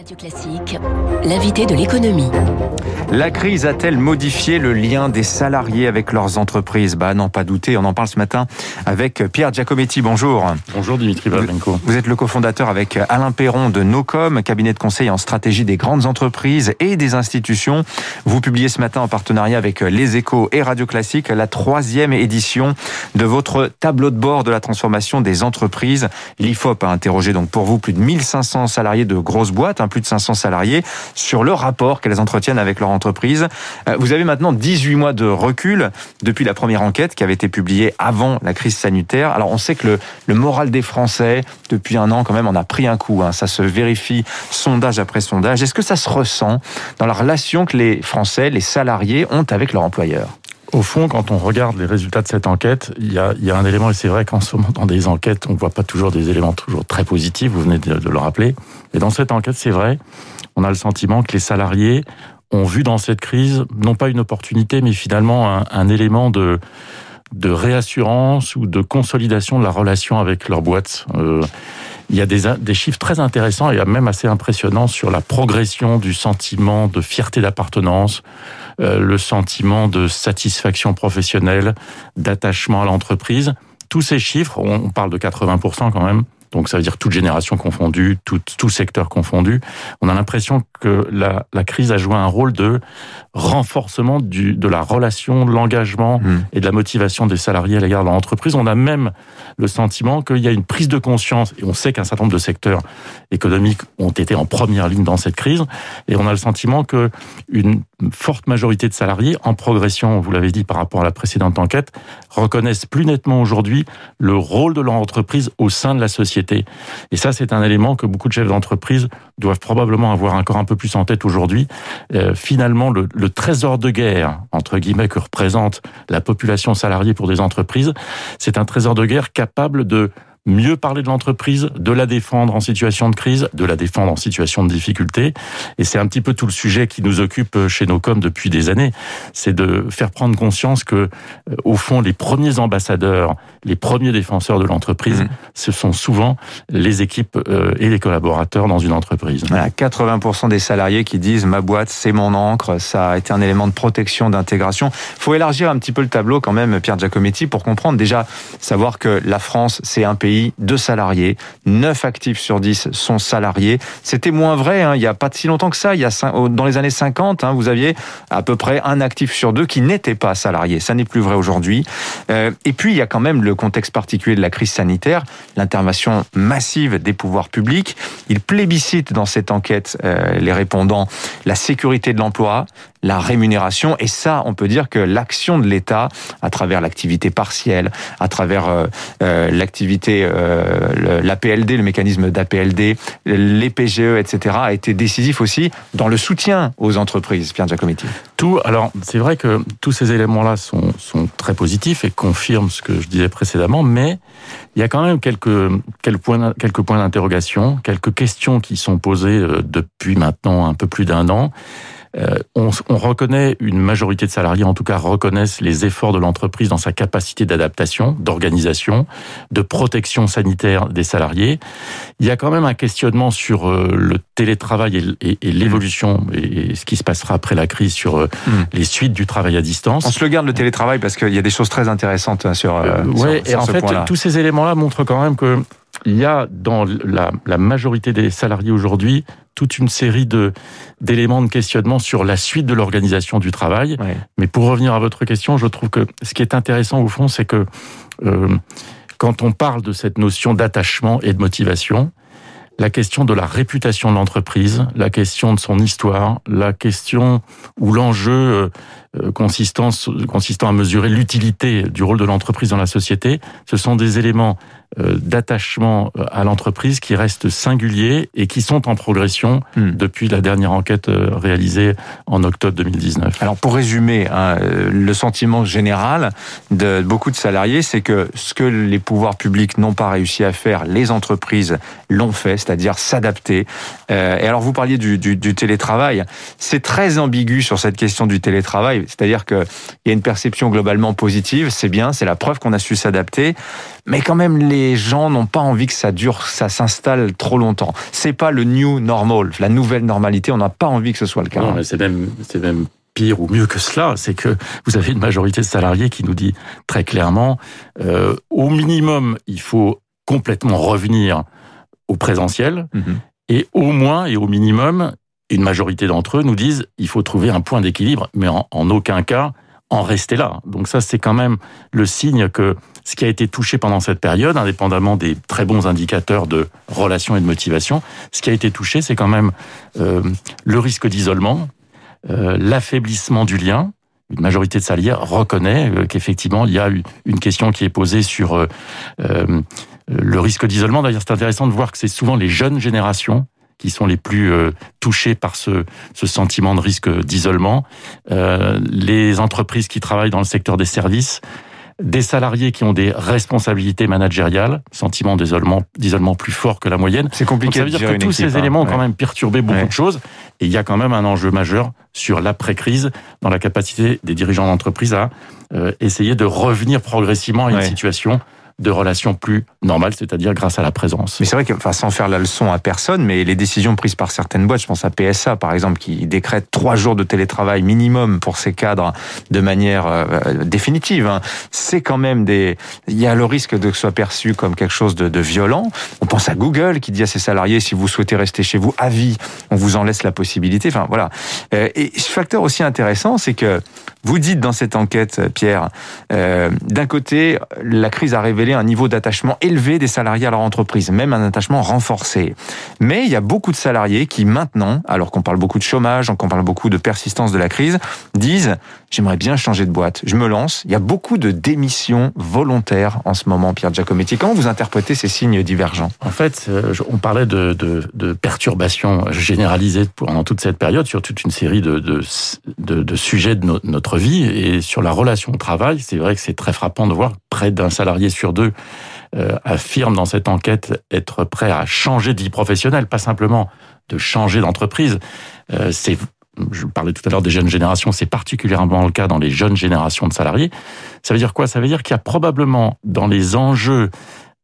Radio Classique, l'invité de l'économie. La crise a-t-elle modifié le lien des salariés avec leurs entreprises? Bah non, pas douter. On en parle ce matin avec Pierre Giacometti. Bonjour. Bonjour Dimitri Valbenko. Vous êtes le cofondateur avec Alain Perron de Nocom, cabinet de conseil en stratégie des grandes entreprises et des institutions. Vous publiez ce matin en partenariat avec Les Échos et Radio Classique la troisième édition de votre tableau de bord de la transformation des entreprises. L'IFOP a interrogé donc pour vous plus de 1500 salariés de grosses boîtes, plus de 500 salariés, sur le rapport qu'elles entretiennent avec leur entreprise. Euh, vous avez maintenant 18 mois de recul depuis la première enquête qui avait été publiée avant la crise sanitaire. Alors on sait que le, moral des Français, depuis un an quand même, on a pris un coup. Hein. Ça se vérifie sondage après sondage. Est-ce que ça se ressent dans la relation que les Français, les salariés ont avec leur employeur? Au fond, quand on regarde les résultats de cette enquête, il y a, y a un élément, et c'est vrai qu'en ce moment, dans des enquêtes, on ne voit pas toujours des éléments toujours très positifs, vous venez de, de le rappeler. Et dans cette enquête, c'est vrai, on a le sentiment que les salariés ont vu dans cette crise, non pas une opportunité, mais finalement un, un élément de, de réassurance ou de consolidation de la relation avec leur boîte. Euh, il y a des, chiffres très intéressants et même assez impressionnants sur la progression du sentiment de fierté d'appartenance, euh, le sentiment de satisfaction professionnelle, d'attachement à l'entreprise. Tous ces chiffres, on parle de 80% quand même, donc ça veut dire toute génération confondue, tout, tout secteur confondu. On a l'impression que la, la, crise a joué un rôle de renforcement du, de la relation, de l'engagement mmh. et de la motivation des salariés à l'égard de l'entreprise. On a même le sentiment qu'il y a une prise de conscience, et on sait qu'un certain nombre de secteurs économiques ont été en première ligne dans cette crise, et on a le sentiment que une forte majorité de salariés, en progression, vous l'avez dit par rapport à la précédente enquête, reconnaissent plus nettement aujourd'hui le rôle de leur entreprise au sein de la société. Et ça, c'est un élément que beaucoup de chefs d'entreprise doivent probablement avoir encore un peu plus en tête aujourd'hui. Euh, finalement, le, le trésor de guerre, entre guillemets, que représente la population salariée pour des entreprises, c'est un trésor de guerre capable de mieux parler de l'entreprise, de la défendre en situation de crise, de la défendre en situation de difficulté. Et c'est un petit peu tout le sujet qui nous occupe chez nos coms depuis des années. C'est de faire prendre conscience que, euh, au fond, les premiers ambassadeurs, les premiers défenseurs de l'entreprise, mmh. ce sont souvent les équipes euh, et les collaborateurs dans une entreprise. Voilà, 80% des salariés qui disent ma boîte, c'est mon encre, ça a été un élément de protection, d'intégration. faut élargir un petit peu le tableau quand même, Pierre Giacometti, pour comprendre déjà, savoir que la France, c'est un pays de salariés, 9 actifs sur 10 sont salariés. C'était moins vrai hein, il n'y a pas si longtemps que ça, il y a dans les années 50, hein, vous aviez à peu près un actif sur deux qui n'était pas salarié. Ça n'est plus vrai aujourd'hui. Euh, et puis il y a quand même le contexte particulier de la crise sanitaire, l'intervention massive des pouvoirs publics. Ils plébiscitent dans cette enquête euh, les répondants la sécurité de l'emploi, la rémunération. Et ça, on peut dire que l'action de l'État, à travers l'activité partielle, à travers euh, euh, l'activité, euh, l'APLD, le mécanisme d'APLD, les PGE, etc., a été décisif aussi dans le soutien aux entreprises. Pierre Giacometti. Tout, alors, c'est vrai que tous ces éléments-là sont, sont très positifs et confirment ce que je disais précédemment, mais il y a quand même quelques, quelques points, quelques points d'interrogation, quelques questions qui sont posées euh, depuis maintenant un peu plus d'un an. Euh, on, on, reconnaît une majorité de salariés, en tout cas, reconnaissent les efforts de l'entreprise dans sa capacité d'adaptation, d'organisation, de protection sanitaire des salariés. Il y a quand même un questionnement sur euh, le télétravail et, et, et l'évolution et, et, ce qui se passera après la crise sur euh, mmh. les suites du travail à distance. On se le garde le télétravail parce qu'il y a des choses très intéressantes hein, sur. Euh, ouais, sur, et en fait, tous ces éléments-là montrent quand même que il y a dans la, la majorité des salariés aujourd'hui toute une série de d'éléments de questionnement sur la suite de l'organisation du travail. Ouais. Mais pour revenir à votre question, je trouve que ce qui est intéressant au fond, c'est que euh, quand on parle de cette notion d'attachement et de motivation, la question de la réputation de l'entreprise, la question de son histoire, la question ou l'enjeu euh, consistant, consistant à mesurer l'utilité du rôle de l'entreprise dans la société, ce sont des éléments euh, d'attachement euh, à l'entreprise qui restent singuliers et qui sont en progression hmm. depuis la dernière enquête réalisée en octobre 2019. Alors pour résumer, hein, le sentiment général de beaucoup de salariés, c'est que ce que les pouvoirs publics n'ont pas réussi à faire, les entreprises l'ont fait, c'est-à-dire s'adapter. Euh, et alors vous parliez du, du, du télétravail, c'est très ambigu sur cette question du télétravail, c'est-à-dire qu'il y a une perception globalement positive, c'est bien, c'est la preuve qu'on a su s'adapter, mais quand même les les gens n'ont pas envie que ça dure, ça s'installe trop longtemps. C'est pas le new normal, la nouvelle normalité. On n'a pas envie que ce soit le cas. Non, mais c'est même, c'est même pire ou mieux que cela, c'est que vous avez une majorité de salariés qui nous dit très clairement, euh, au minimum, il faut complètement revenir au présentiel, Mhm. et au moins et au minimum, une majorité d'entre eux nous disent, il faut trouver un point d'équilibre, mais en, en aucun cas en rester là. Donc ça, c'est quand même le signe que ce qui a été touché pendant cette période, indépendamment des très bons indicateurs de relation et de motivation, ce qui a été touché, c'est quand même euh, le risque d'isolement, euh, l'affaiblissement du lien. Une majorité de salariés reconnaît euh, qu'effectivement, il y a une question qui est posée sur euh, euh, le risque d'isolement. D'ailleurs, c'est intéressant de voir que c'est souvent les jeunes générations qui sont les plus euh, touchées par ce, ce sentiment de risque d'isolement. Euh, les entreprises qui travaillent dans le secteur des services, des salariés qui ont des responsabilités managériales, sentiment d'isolement, d'isolement plus fort que la moyenne. C'est Donc compliqué ça veut de dire que tous ces hein. éléments ont quand même perturbé beaucoup Ouais. de choses. Et il y a quand même un enjeu majeur sur l'après-crise dans la capacité des dirigeants d'entreprise à euh, essayer de revenir progressivement à une Ouais. situation de relation plus normale, c'est-à-dire grâce à la présence. Mais c'est vrai que, enfin, sans faire la leçon à personne, mais les décisions prises par certaines boîtes, je pense à PSA par exemple, qui décrète trois jours de télétravail minimum pour ses cadres de manière euh, définitive, hein, c'est quand même des. Il y a le risque de que ce soit perçu comme quelque chose de, de violent. On pense à Google qui dit à ses salariés si vous souhaitez rester chez vous à vie, on vous en laisse la possibilité. Enfin voilà. Euh, et ce facteur aussi intéressant, c'est que vous dites dans cette enquête, Pierre, euh, d'un côté, la crise a révélé un niveau d'attachement élevé des salariés à leur entreprise, même un attachement renforcé. Mais il y a beaucoup de salariés qui maintenant, alors qu'on parle beaucoup de chômage, qu'on parle beaucoup de persistance de la crise, disent j'aimerais bien changer de boîte, je me lance. Il y a beaucoup de démissions volontaires en ce moment, Pierre Giacometti. Comment vous interprétez ces signes divergents? En fait, euh, on parlait de, perturbations généralisées pendant toute cette période sur toute une série de, sujets de no- notre vie et sur la relation au travail. C'est vrai que c'est très frappant de voir près d'un salarié sur deux euh, affirme dans cette enquête être prêt à changer de vie professionnelle, pas simplement de changer d'entreprise. Euh, c'est je parlais tout à l'heure des jeunes générations, c'est particulièrement le cas dans les jeunes générations de salariés. Ça veut dire quoi? Ça veut dire qu'il y a probablement dans les enjeux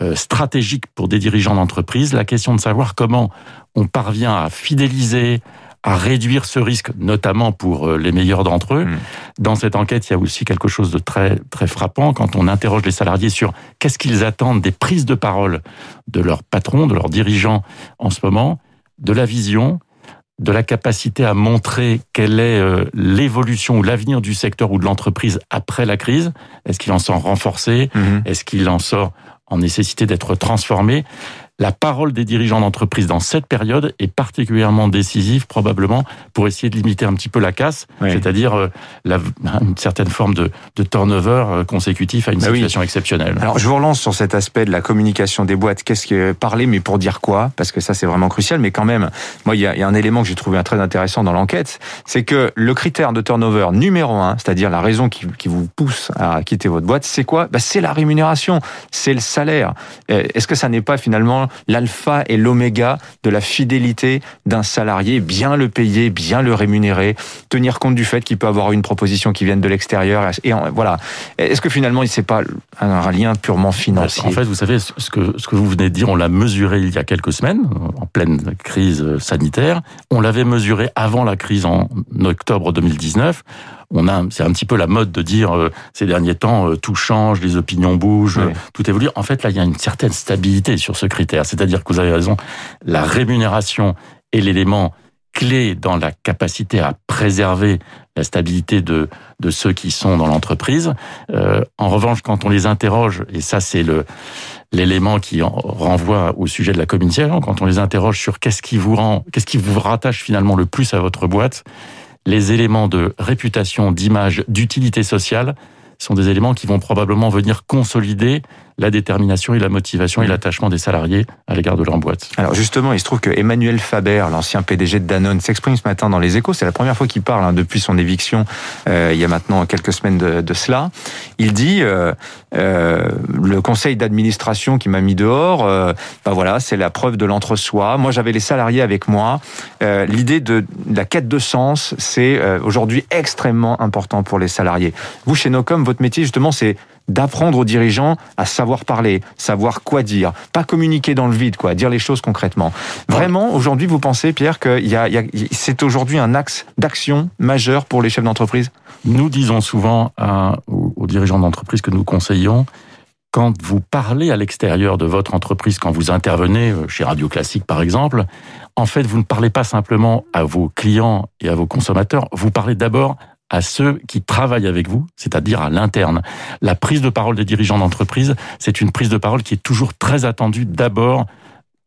euh, stratégiques pour des dirigeants d'entreprise la question de savoir comment on parvient à fidéliser, à réduire ce risque, notamment pour euh, les meilleurs d'entre eux. Mm. Dans cette enquête, il y a aussi quelque chose de très très frappant quand on interroge les salariés sur qu'est-ce qu'ils attendent des prises de parole de leurs patrons, de leurs dirigeants en ce moment, de la vision, de la capacité à montrer quelle est euh, l'évolution ou l'avenir du secteur ou de l'entreprise après la crise. Est-ce qu'il en sort renforcé? Mhm. Est-ce qu'il en sort en nécessité d'être transformé? La parole des dirigeants d'entreprise dans cette période est particulièrement décisive, probablement, pour essayer de limiter un petit peu la casse, Oui. c'est-à-dire euh, une certaine forme de, de turnover euh, consécutif à une Bah oui. situation exceptionnelle. Alors, je vous relance sur cet aspect de la communication des boîtes. Qu'est-ce que parler, mais pour dire quoi? Parce que ça, c'est vraiment crucial. Mais quand même, moi, il y a, il y a un élément que j'ai trouvé très intéressant dans l'enquête, c'est que le critère de turnover numéro un, c'est-à-dire la raison qui, qui vous pousse à quitter votre boîte, c'est quoi? Bah, C'est la rémunération, c'est le salaire. Est-ce que ça n'est pas finalement l'alpha et l'oméga de la fidélité d'un salarié, bien le payer, bien le rémunérer, tenir compte du fait qu'il peut avoir une proposition qui vienne de l'extérieur et voilà. Est-ce que finalement, c'est pas un, un lien purement financier? En fait, vous savez, ce que, ce que vous venez de dire, on l'a mesuré il y a quelques semaines, en pleine crise sanitaire. On l'avait mesuré avant la crise en octobre 2019. On a, c'est un petit peu la mode de dire euh, ces derniers temps, euh, tout change, les opinions bougent, Oui. euh, tout évolue. En fait, là, il y a une certaine stabilité sur ce critère. C'est-à-dire que vous avez raison, la rémunération est l'élément clé dans la capacité à préserver la stabilité de, de ceux qui sont dans l'entreprise. Euh, en revanche, quand on les interroge, et ça c'est le l'élément qui en renvoie au sujet de la communication, quand on les interroge sur qu'est-ce qui vous rend, qu'est-ce qui vous rattache finalement le plus à votre boîte, les éléments de réputation, d'image, d'utilité sociale sont des éléments qui vont probablement venir consolider la détermination et la motivation et l'attachement des salariés à l'égard de leur boîte. Alors justement, il se trouve que Emmanuel Faber, l'ancien PDG de Danone, s'exprime ce matin dans les échos. C'est la première fois qu'il parle hein, depuis son éviction, euh, il y a maintenant quelques semaines de, de cela. Il dit, euh, euh, le conseil d'administration qui m'a mis dehors, euh, ben voilà, c'est la preuve de l'entre-soi. Moi, j'avais les salariés avec moi. Euh, L'idée de, de la quête de sens, c'est euh, aujourd'hui extrêmement important pour les salariés. Vous, chez Nocom, votre métier, justement, c'est d'apprendre aux dirigeants à savoir parler, savoir quoi dire, pas communiquer dans le vide, quoi, dire les choses concrètement. Vraiment, aujourd'hui, vous pensez, Pierre, que y a, c'est aujourd'hui un axe d'action majeur pour les chefs d'entreprise? Nous disons souvent aux, aux dirigeants d'entreprise que nous conseillons, quand vous parlez à l'extérieur de votre entreprise, quand vous intervenez euh, chez Radio Classique par exemple, en fait, vous ne parlez pas simplement à vos clients et à vos consommateurs, vous parlez d'abord à ceux qui travaillent avec vous, c'est-à-dire à, l'interne. La prise de parole des dirigeants d'entreprise, c'est une prise de parole qui est toujours très attendue d'abord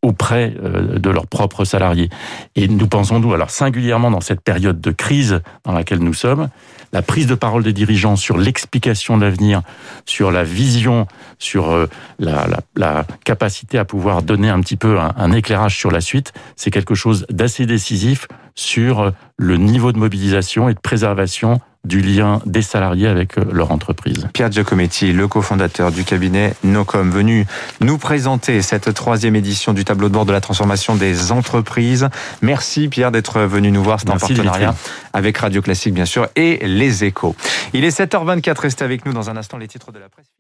auprès euh, de leurs propres salariés. Et nous pensons, nous, alors singulièrement dans cette période de crise dans laquelle nous sommes, la prise de parole des dirigeants sur l'explication de l'avenir, sur la vision, sur euh, la, la, la, capacité à pouvoir donner un petit peu un, un éclairage sur la suite, c'est quelque chose d'assez décisif sur le niveau de mobilisation et de préservation du lien des salariés avec euh, leur entreprise. Pierre Giacometti, le cofondateur du cabinet Nocom, venu nous présenter cette troisième édition du tableau de bord de la transformation des entreprises. Merci Pierre d'être venu nous voir. C'est en partenariat avec Radio Classique bien sûr et les échos. Il est 7h24, restez avec nous dans un instant les titres de la presse.